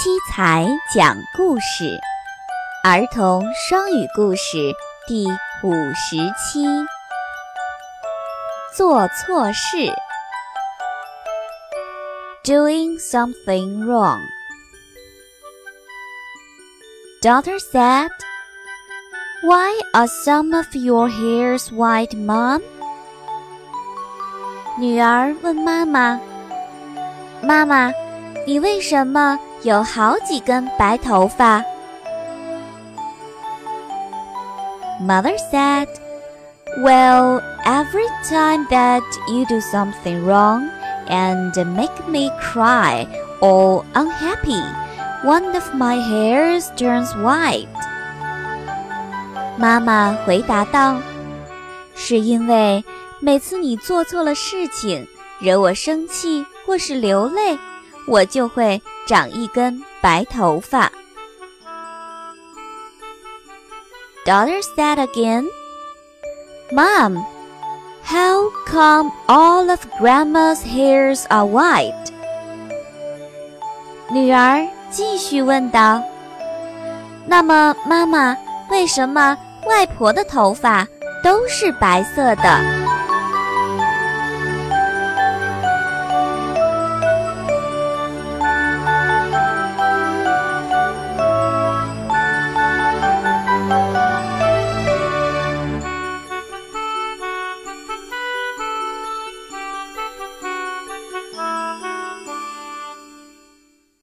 七彩讲故事，儿童双语故事第五十期。做错事，doing something wrong。Daughter said, "Why are some of your hairs white, Mom?" 女儿问妈妈：“妈妈，你为什么？”有好几根白头发。Mother said, Well, every time that you do something wrong and make me cry or unhappy, one of my hairs turns white. 妈妈回答道：“是因为每次你做错了事情，惹我生气或是流泪。”我就会长一根白头发。Daughter said again, Mom, how come all of Grandma's hairs are white? 女儿继续问道：“那么，妈妈，为什么外婆的头发都是白色的？”